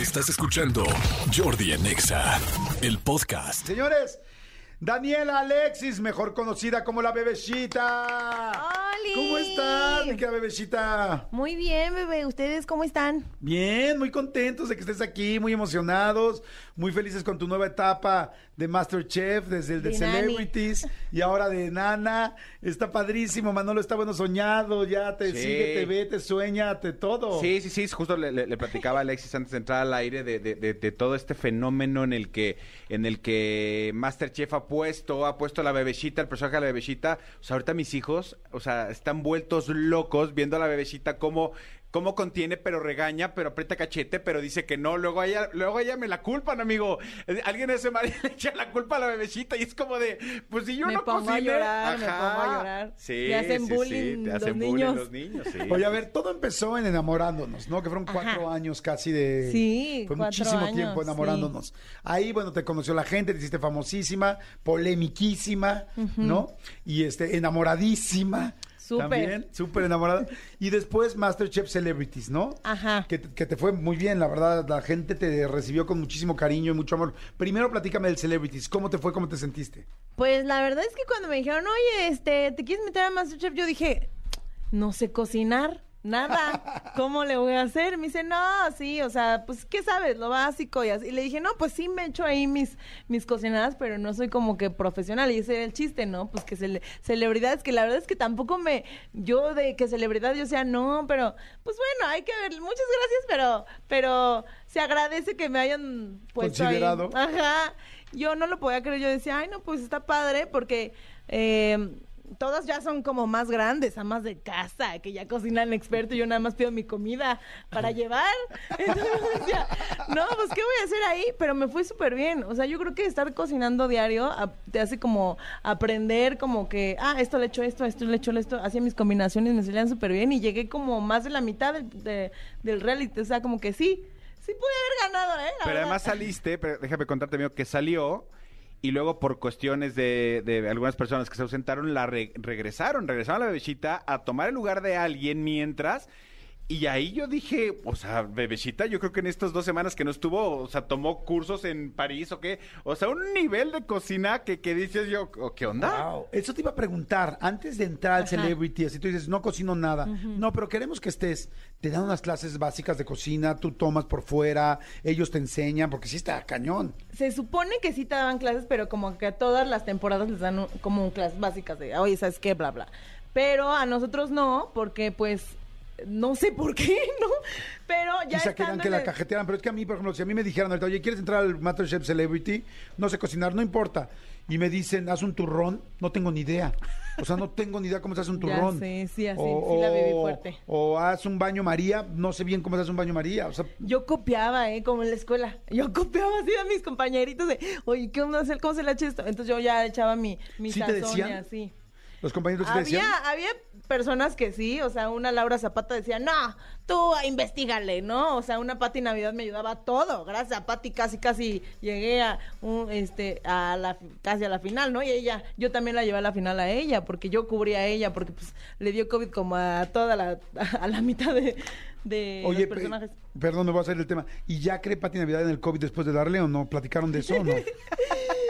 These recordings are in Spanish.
Estás escuchando Jordi en Exa, el podcast. Señores, Daniela Alexis, mejor conocida como la bebecita. ¿Cómo estás, mi querida bebecita? Muy bien, bebé. ¿Ustedes cómo están? Bien, muy contentos de que estés aquí, muy emocionados, muy felices con tu nueva etapa de Masterchef, desde el de, De Nani. Celebrities y ahora de Nana. Está padrísimo, Manolo está bueno soñado, ya te Sí. sigue, te ve, te sueña, te todo. Sí, sí, sí, justo le, le- le platicaba a Alexis antes de entrar al aire de, de- de- de todo este fenómeno en el que en el que Masterchef ha puesto, ha puesto a la bebecita, el personaje de la bebecita. O sea, ahorita mis hijos, o sea, están vueltos locos viendo a la bebecita como cómo contiene, pero regaña, pero aprieta cachete, pero dice que no. Luego a ella, luego a ella me la culpan, amigo. Eh, Alguien ese marido le echa la culpa a la bebecita y es como de, pues si yo Me no pongo a cociné. llorar, me Ajá. pongo a llorar. Sí, Me hacen sí, sí, bullying te los hacen bullying niños. los niños, sí. Oye, a ver, todo empezó en enamorándonos, ¿no? Que fueron cuatro Ajá. años casi de... Sí, Fue muchísimo años, tiempo enamorándonos. Ahí, bueno, te conoció la gente, te hiciste famosísima, polemiquísima, ¿no? Y este, enamoradísima. Súper. También, súper enamorada. Y después Masterchef Celebrities, ¿no? Ajá. Que, que te fue muy bien, la verdad. La gente te recibió con muchísimo cariño y mucho amor. Primero platícame del Celebrities. ¿Cómo te fue? ¿Cómo te sentiste? Pues la verdad es que cuando me dijeron, oye, este, ¿te quieres meter a Masterchef? Yo dije, no sé cocinar. Nada, ¿cómo le voy a hacer? Me dice, no, sí, o sea, pues, ¿qué sabes? Lo básico y así. Y le dije, no, pues sí me echo ahí mis, mis cocinadas, pero no soy como que profesional. Y ese era el chiste, ¿no? Pues que cele- celebridades, que la verdad es que tampoco me, yo de que celebridad, yo sea, no, pero, pues bueno, hay que ver, muchas gracias, pero, pero se agradece que me hayan puesto ahí. Considerado. Ajá. Yo no lo podía creer. Yo decía, ay, no, pues está padre porque eh, todas ya son como más grandes, amas de casa, que ya cocinan experto. y Yo nada más pido mi comida para llevar. Entonces decía, no, pues ¿qué voy a hacer ahí? Pero me fue súper bien. O sea, yo creo que estar cocinando diario a- te hace como aprender como que, ah, esto le echo esto, esto le echo esto. Hacía mis combinaciones, me salían súper bien y llegué como más de la mitad del, de- del reality. O sea, como que sí. Sí pude haber ganado, ¿eh? La Pero verdad. además saliste, pero déjame contarte, amigo, que salió y luego por cuestiones de, de algunas personas que se ausentaron, la re- regresaron, regresaron a la bebecita a tomar el lugar de alguien mientras... Y ahí yo dije, o sea, bebecita, yo creo que en estas dos semanas que no estuvo, o sea, tomó cursos en París o qué, o sea, un nivel de cocina que, que dices yo, "¿O ¿qué onda? Wow. Eso te iba a preguntar, antes de entrar al Ajá. Celebrity, así tú dices, no cocino nada. No, pero queremos que estés. Te dan unas clases básicas de cocina, tú tomas por fuera, ellos te enseñan, porque sí está cañón. Se supone que sí te daban clases, pero como que a todas las temporadas les dan un- como clases básicas de, oye, ¿sabes qué? Bla, bla. Pero a nosotros no, porque pues no sé por qué, ¿no? Pero ya Quizá querían que la cajetearan, pero es que a mí, por ejemplo, si a mí me dijeran ahorita, oye, ¿quieres entrar al Masterchef Celebrity? No sé cocinar, no importa. Y me dicen, haz un turrón, no tengo ni idea. O sea, no tengo ni idea cómo se hace un turrón. sé, sí, así, sí la viví fuerte. O haz un baño María, no sé bien cómo se hace un baño María. O sea, Yo copiaba, ¿eh? Como en la escuela. Yo copiaba así a mis compañeritos de, oye, ¿qué vamos a hacer? ¿Cómo se le echa esto? Entonces yo ya echaba mi, mi ¿Sí te decían? así. Los compañeros te Había, decían. había personas que sí, o sea, una Laura Zapata decía, no, tú investigale, ¿no? O sea, una Pati Navidad me ayudaba todo. Gracias a Pati casi, casi llegué a un, este, a la, casi a la final, ¿no? Y ella, yo también la llevé a la final a ella, porque yo cubría a ella, porque pues le dio COVID como a toda la, a la mitad de, de Oye, los pe- personajes. perdón, me voy a hacer el tema. ¿Y ya cree Pati Navidad en el COVID después de darle o no? ¿Platicaron de eso o no?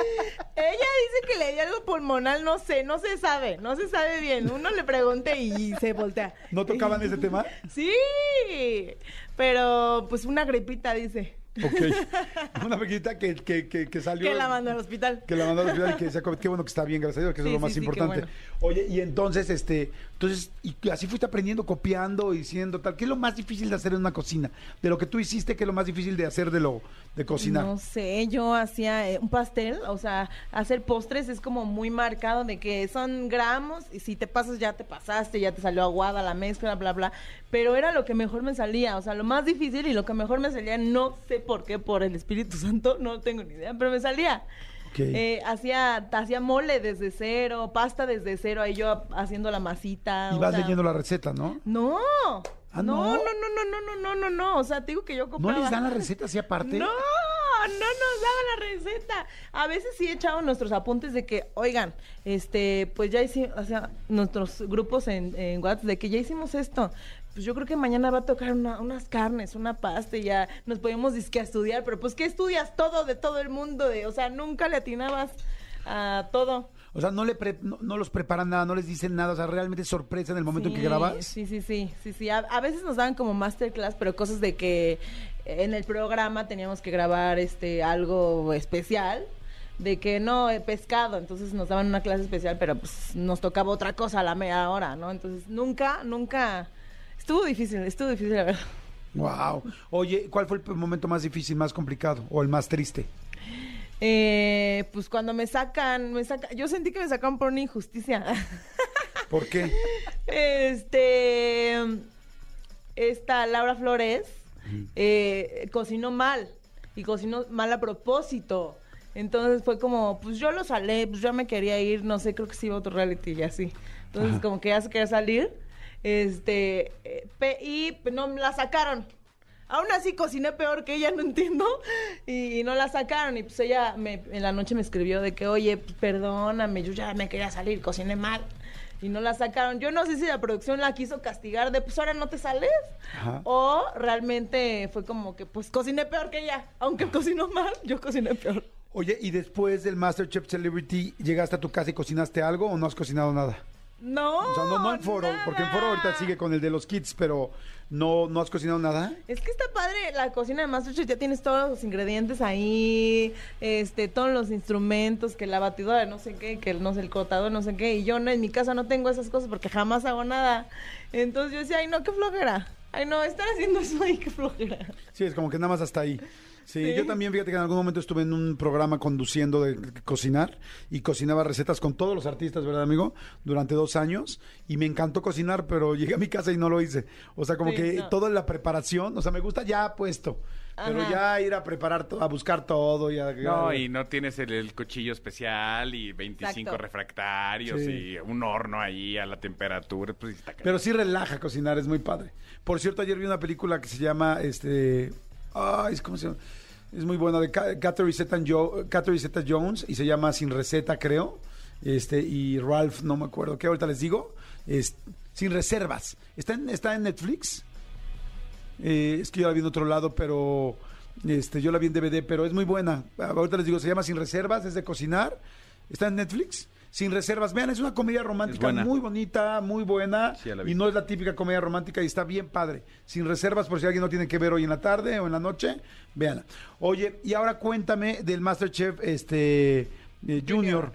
Dice que le dio algo pulmonal, no sé, no se sabe, no se sabe bien. Uno le pregunta y se voltea. ¿No tocaban ese tema? Sí, pero pues una gripita dice. Ok. Una pequeñita que, que, que, que salió. Que la mandó al hospital. Que la mandó al hospital y que decía, COVID. qué bueno que está bien, gracias a Dios, que eso Sí, es lo más sí, sí, qué importante. bueno. Oye, y entonces, este, entonces, y así fuiste aprendiendo, copiando y siendo tal. ¿Qué es lo más difícil de hacer en una cocina? De lo que tú hiciste, ¿qué es lo más difícil de hacer de lo de cocinar? No sé, yo hacía eh, un pastel, o sea, hacer postres es como muy marcado de que son gramos y si te pasas ya te pasaste, ya te salió aguada la mezcla, bla, bla. Pero era lo que mejor me salía, o sea, lo más difícil y lo que mejor me salía, no sé por qué, por el Espíritu Santo, no tengo ni idea, pero me salía. Ok. Eh, hacía, hacía mole desde cero, pasta desde cero, ahí yo haciendo la masita. y vas sea, leyendo la receta, ¿no? No. Ah, no, ¿no? no, no, no, no, no, no, no, no. O sea, te digo que yo ¿No compraba. les dan la receta así aparte? No, no nos daban la receta. A veces sí echaban nuestros apuntes de que, oigan, este, pues ya hicimos, o sea, nuestros grupos en, en WhatsApp de que ya hicimos esto, pues yo creo que mañana va a tocar una- unas carnes, una pasta y ya nos podemos disque a estudiar, pero pues ¿qué estudias todo de todo el mundo? De, o sea, nunca le atinabas a todo. O sea, no, le pre- no, no los preparan nada, no les dicen nada, o sea, realmente es sorpresa en el momento en que grabas. Sí, sí, sí, sí, sí. A, a veces nos daban como masterclass, pero cosas de que en el programa teníamos que grabar este algo especial, de que no, eh, pescado, entonces nos daban una clase especial, pero pues nos tocaba otra cosa a la media hora, ¿no? Entonces nunca, nunca, estuvo difícil, estuvo difícil, la verdad. Wow. Oye, ¿cuál fue el momento más difícil, más complicado o el más triste? Eh, pues cuando me sacan, me saca, yo sentí que me sacaron por una injusticia. ¿Por qué? Este, esta Laura Flores eh, cocinó mal y cocinó mal a propósito. Entonces fue como, pues yo lo salé, pues yo me quería ir, no sé, creo que sí iba a otro reality y así. Entonces Ajá. como que ya se quería salir, este, eh, y no me la sacaron. Aún así cociné peor que ella, no entiendo, y, no la sacaron. Y pues ella me- en la noche me escribió de que, oye, perdóname, yo ya me quería salir, cociné mal. Y no la sacaron. Yo no sé si la producción la quiso castigar de, pues ahora no te sales. Ajá. O realmente fue como que, pues cociné peor que ella. Aunque cocinó mal, yo cociné peor. Oye, ¿y después del MasterChef Celebrity llegaste a tu casa y cocinaste algo o no has cocinado nada? No. O sea, no, no en foro, porque en foro ahorita sigue con el de los kits, pero no, no has cocinado nada. Es que está padre la cocina de Masterchef, ya tienes todos los ingredientes ahí, este, todos los instrumentos, que la batidora, no sé qué, que el- no sé, el cortador, no sé qué, y yo no, en mi casa no tengo esas cosas porque jamás hago nada. Entonces yo decía, ay no, qué flojera. Ay no, estar haciendo eso ahí, qué flojera. Sí, es como que nada más hasta ahí. Sí, Sí. yo también, fíjate que en algún momento estuve en un programa conduciendo de cocinar y cocinaba recetas con todos los artistas, ¿verdad, amigo? Durante dos años y me encantó cocinar, pero llegué a mi casa y no lo hice. O sea, como Sí, que no. toda la preparación, o sea, me gusta ya puesto, pero ya ir a preparar, to- a buscar todo y a... No, y no tienes el, el cuchillo especial y 25 Exacto. refractarios Sí. y un horno ahí a la temperatura, pues está. Pero sí relaja cocinar, es muy padre. Por cierto, ayer vi una película que se llama, este, ay, ¿cómo se llama? Es muy buena, de Ca- Catherine Zeta-Jones y se llama Sin Receta, creo. Este, y Ralph, no me acuerdo, ¿qué ahorita les digo? Es, Sin Reservas. ¿Está en, está en Netflix? Eh, es que yo la vi en otro lado, pero este, yo la vi en DVD, pero es muy buena. Ahorita les digo, se llama Sin Reservas, es de cocinar. Está en Netflix. Sin reservas, vean, es una comedia romántica muy bonita, muy buena Sí, y no es la típica comedia romántica y está bien padre. Sin reservas, por si alguien no tiene que ver hoy en la tarde o en la noche, véanla. Oye, y ahora cuéntame del Masterchef este eh, Junior.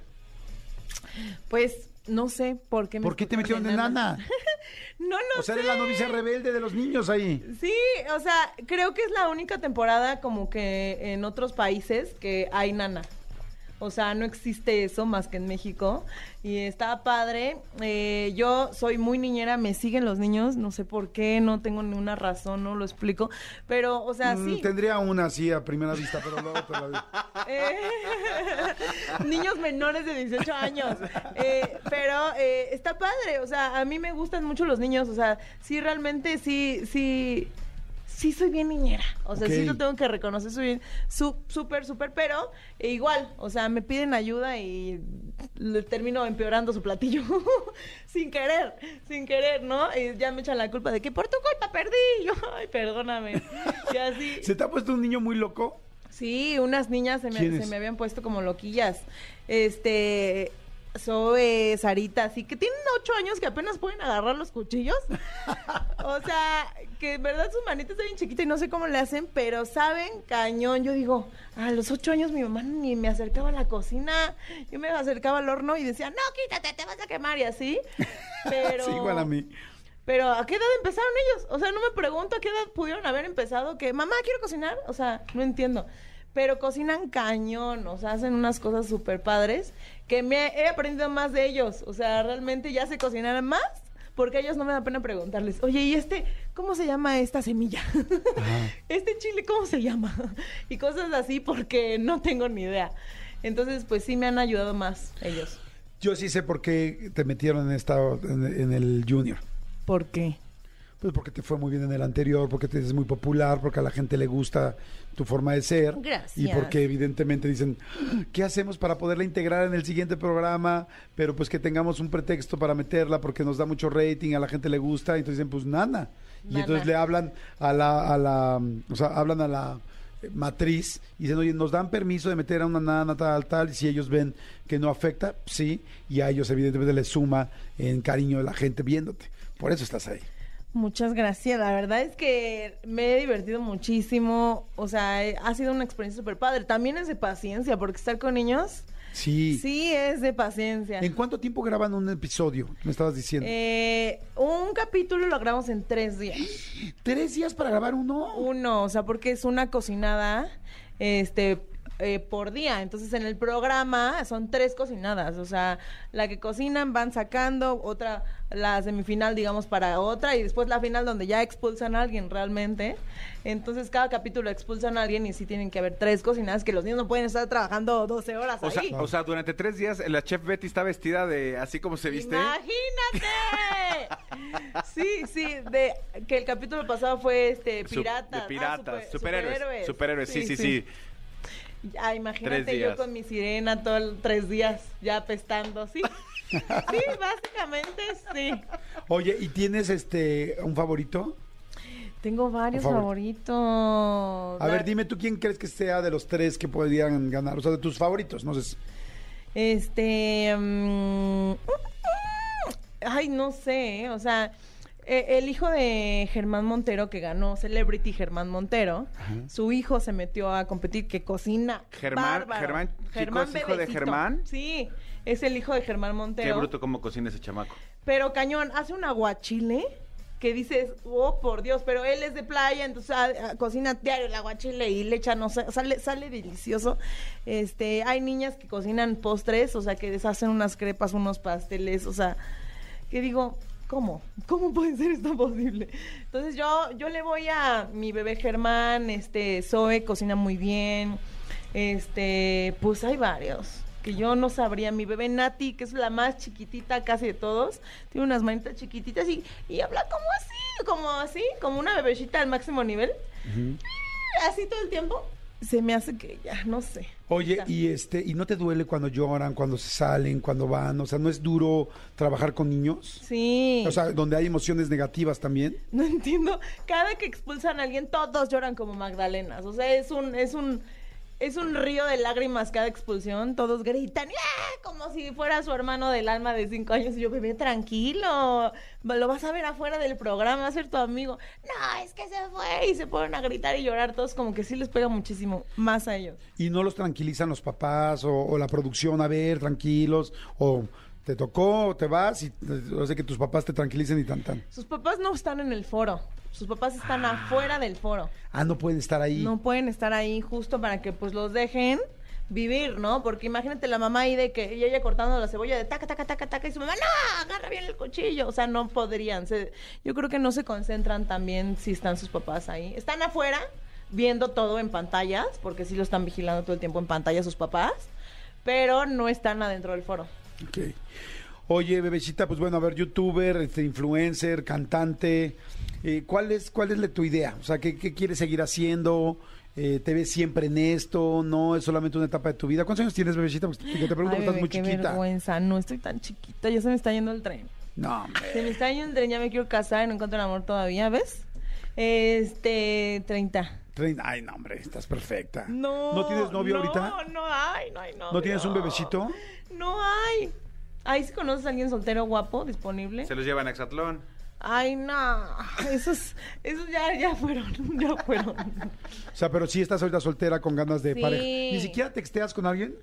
Pues no sé por qué me ¿Por qué te metieron de nana? No lo O sea, sé. eres la novicia rebelde de los niños ahí. Sí, o sea, creo que es la única temporada como que en otros países que hay nana. O sea, no existe eso más que en México. Y está padre. Eh, yo soy muy niñera, me siguen los niños, no sé por qué, no tengo ninguna razón, no lo explico. Pero, o sea, Mm, sí. Tendría una así a primera vista, pero luego te la. Eh, niños menores de 18 años. Eh, pero está padre, o sea, a mí me gustan mucho los niños, o sea, sí, realmente sí, sí, sí soy bien niñera. O sea, sí lo tengo que reconocer, soy bien su- súper, súper, pero eh, igual, o sea, me piden ayuda y le termino empeorando su platillo sin querer, sin querer, ¿no? Y ya me echan la culpa de que por tu culpa perdí. Y yo, ay, perdóname. Y así. ¿Se te ha puesto un niño muy loco? Sí, unas niñas se me, se me habían puesto como loquillas. Este, Zoe, Sarita, así que tienen ocho años que apenas pueden agarrar los cuchillos. o sea, que en verdad sus manitas están bien chiquitas y no sé cómo le hacen, pero saben, cañón. Yo digo, a los ocho años mi mamá ni me acercaba a la cocina, yo me acercaba al horno y decía, no, quítate, te vas a quemar y así. Pero... Sí, igual a mí. Pero ¿a qué edad empezaron ellos? O sea, no me pregunto a qué edad pudieron haber empezado que, mamá, quiero cocinar. O sea, no entiendo. Pero cocinan cañón, o sea, hacen unas cosas súper padres que me he aprendido más de ellos. O sea, realmente ya sé cocinar más porque a ellos no me da pena preguntarles, oye, ¿y este, cómo se llama esta semilla? este chile, ¿cómo se llama? y cosas así porque no tengo ni idea. Entonces, pues sí me han ayudado más ellos. Yo sí sé por qué te metieron en, esta, en, en el Junior. ¿Por qué? Pues porque te fue muy bien en el anterior, porque te es muy popular, porque a la gente le gusta tu forma de ser. Gracias. Y porque evidentemente dicen, ¿qué hacemos para poderla integrar en el siguiente programa? Pero pues que tengamos un pretexto para meterla porque nos da mucho rating, a la gente le gusta. Y entonces dicen, pues nana. Y Nana. entonces le hablan a la, a la, o sea, hablan a la matriz y dicen, oye, nos dan permiso de meter a una nana tal, tal, y si ellos ven que no afecta, sí, y a ellos evidentemente les suma en cariño de la gente viéndote. Por eso estás ahí. Muchas gracias. La verdad es que me he divertido muchísimo. O sea, ha sido una experiencia súper padre. También es de paciencia, porque estar con niños, Sí. sí es de paciencia. ¿En cuánto tiempo graban un episodio? Me estabas diciendo. Eh, un capítulo lo grabamos en tres días. ¿Tres días para grabar uno? Uno, o sea, porque es una cocinada, este, eh, por día. Entonces, en el programa son tres cocinadas. O sea, la que cocinan van sacando, otra, la semifinal, digamos, para otra, y después la final donde ya expulsan a alguien realmente. Entonces, cada capítulo expulsan a alguien y sí tienen que haber tres cocinadas, que los niños no pueden estar trabajando 12 horas O sea, ahí. o sea, durante tres días la chef Betty está vestida de así como se viste. ¡Imagínate! Sí, sí, de que el capítulo pasado fue este piratas. de piratas, ah, super- superhéroes, superhéroes, sí, sí, sí. Ah, imagínate yo con mi sirena todo el- tres días ya apestando, sí. Sí, básicamente sí. Oye, ¿y tienes este un favorito? Tengo varios favoritos. A La- ver, dime tú quién crees que sea de los tres que podrían ganar, o sea, de tus favoritos, no sé. Este. mm, ay, no sé, ¿eh? o sea. Eh, El hijo de Germán Montero, que ganó Celebrity Germán Montero, su hijo se metió a competir, que cocina. Germán- bárbaro. Germán Chico es hijo de. Germán. Sí, es el hijo de Germán Qué Montero. bruto cómo cocina ese chamaco. Pero cañón, hace un aguachile que dices, oh por Dios, pero él es de playa, entonces ah, ah, cocina diario el aguachile y le echa, no sale, sale delicioso. Este, hay niñas que cocinan postres, o sea, que deshacen unas crepas, unos pasteles, o sea, que digo, ¿cómo? ¿Cómo puede ser esto posible? Entonces yo, yo le voy a mi bebé Germán, este, Zoe cocina muy bien, este, pues hay varios que yo no sabría. Mi bebé Nati, que es la más chiquitita casi de todos, tiene unas manitas chiquititas y, y habla como así, como así, como una bebecita al máximo nivel. Así todo el tiempo. Se me hace que ya, no sé. Oye, Ya. y este, ¿y no te duele cuando lloran, cuando se salen, cuando van? O sea, ¿no es duro trabajar con niños? Sí. O sea, donde hay emociones negativas también. No entiendo. Cada que expulsan a alguien, todos lloran como Magdalenas. O sea, es un, es un, es un río de lágrimas cada expulsión. Todos gritan, ¡ah! como si fuera su hermano del alma de cinco años. Y yo, bebé, tranquilo. Lo vas a ver afuera del programa, va a ser tu amigo. No, es que se fue. Y se ponen a gritar y llorar todos, como que sí les pega muchísimo más a ellos. Y no los tranquilizan los papás o, o la producción, a ver, tranquilos, o te tocó, te vas y sea, que tus papás te tranquilicen y tan tan. Sus papás no están en el foro. Sus papás están afuera del foro. Ah, no pueden estar ahí. No pueden estar ahí justo para que pues los dejen vivir, ¿no? Porque imagínate la mamá ahí de que ella, ella cortando la cebolla de taca, taca, taca, taca y su mamá, no, agarra bien el cuchillo. O sea, no podrían. Se- yo creo que no se concentran también si están sus papás ahí. Están afuera viendo todo en pantallas, porque sí lo están vigilando todo el tiempo en pantalla sus papás, pero no están adentro del foro. Oye, bebecita, pues bueno, a ver, youtuber, este, influencer, cantante, eh, ¿cuál es, cuál es la- tu idea? O sea, ¿qué, qué quieres seguir haciendo? Eh, ¿Te ves siempre en esto? ¿No es solamente una etapa de tu vida? ¿Cuántos años tienes, bebecita? Porque te te pregunto, Ay, estás muy qué chiquita. vergüenza. No estoy tan chiquita, ya se me está yendo el tren. No, hombre. Se me está yendo el tren, ya me quiero casar y no encuentro el amor todavía, ¿ves? Este, 30. Trein- Ay, no, hombre, estás perfecta. No. ¿No tienes novio no, ahorita? No, hay, no hay novio. ¿No tienes un bebecito? No hay. Ahí si conoces a alguien soltero guapo disponible. Se los llevan a Exatlón. Ay, no. Esos, esos ya, ya fueron, ya fueron. O sea, pero sí estás ahorita soltera con ganas de Sí. pareja. ¿Ni siquiera texteas con alguien?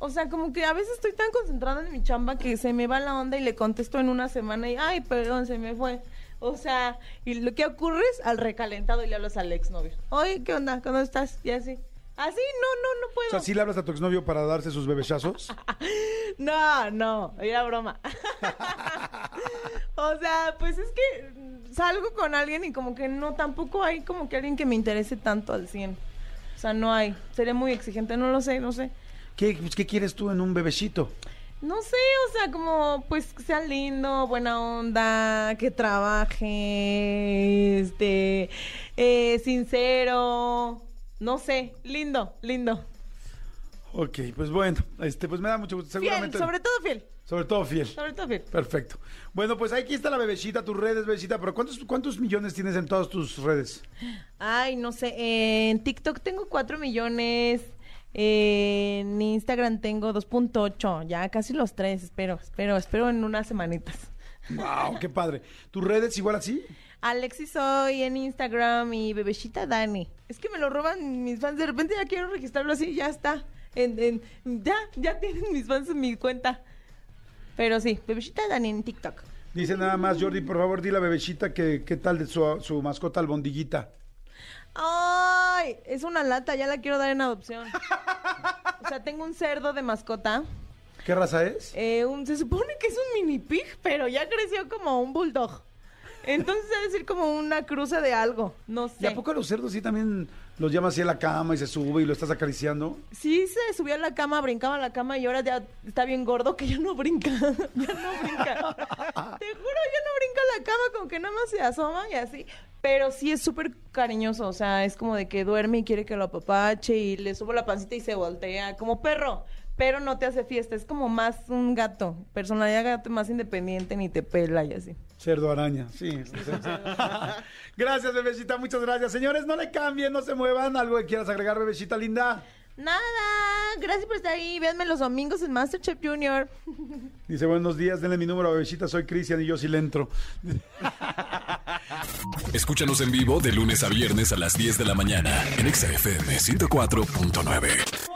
O sea, como que a veces estoy tan concentrada en mi chamba que se me va la onda y le contesto en una semana y, ay, perdón, se me fue. O sea, y lo que ocurre es al recalentado y le hablas al exnovio. Oye, ¿qué onda? ¿Cómo estás? Y así. Así, no, no, no puedo. O sea, ¿sí le hablas a tu exnovio para darse sus bebechazos? No, no, era broma. o sea, pues es que salgo con alguien y como que no, tampoco hay como que alguien que me interese tanto al 100. O sea, no hay. Sería muy exigente, no lo sé, no sé. ¿Qué, pues, ¿Qué quieres tú en un bebecito? No sé, o sea, como pues que sea lindo, buena onda, que trabaje, este, eh, sincero, no sé, lindo, lindo. Ok, pues bueno, este, pues me da mucho gusto. Fiel, Seguramente. sobre todo fiel, sobre todo fiel. sobre todo fiel. Perfecto. Bueno, pues aquí está la bebecita, tus redes, bebecita. Pero ¿cuántos, ¿cuántos millones tienes en todas tus redes? Ay, no sé, en TikTok tengo 4 millones, en Instagram tengo 2.8, ya casi los 3, espero, espero, espero en unas semanitas. ¡Wow! ¡Qué padre! ¿Tus redes igual así? Alexis soy en Instagram y bebecita Dani. Es que me lo roban mis fans, de repente ya quiero registrarlo así, ya está. En, en- ya, ya tienen mis fans en mi cuenta. Pero sí, bebecita Dani en TikTok. Dice nada más, Jordi, por favor, di la bebecita que qué tal de su, su mascota albondiguita. ¡Ay! Es una lata, ya la quiero dar en adopción. O sea, tengo un cerdo de mascota. ¿Qué raza es? Eh, un- se supone que es un mini pig, pero ya creció como un bulldog. Entonces debe decir como una cruza de algo. No ¿Y sé. a poco los cerdos sí también los llama así a la cama y se sube y lo estás acariciando? Sí se subió a la cama, brincaba a la cama y ahora ya está bien gordo que ya no brinca. ya no brinca. Te juro, ya no brinca a la cama, como que nada más se asoma y así. Pero sí es súper cariñoso, o sea, es como de que duerme y quiere que lo apapache y le subo la pancita y se voltea, como perro. Pero no te hace fiesta, es como más un gato, personalidad gato más independiente, ni te pela y así. Cerdo araña, sí. sí, sí. gracias, bebecita, muchas gracias. Señores, no le cambien, no se muevan. ¿Algo que quieras agregar, bebecita linda? Nada, gracias por estar ahí. Véanme los domingos en Masterchef Junior. Dice, buenos días, denle mi número, bebecita, soy Cristian y yo sí le entro. Escúchanos en vivo de lunes a viernes a las 10 de la mañana en Exa FM 104.9.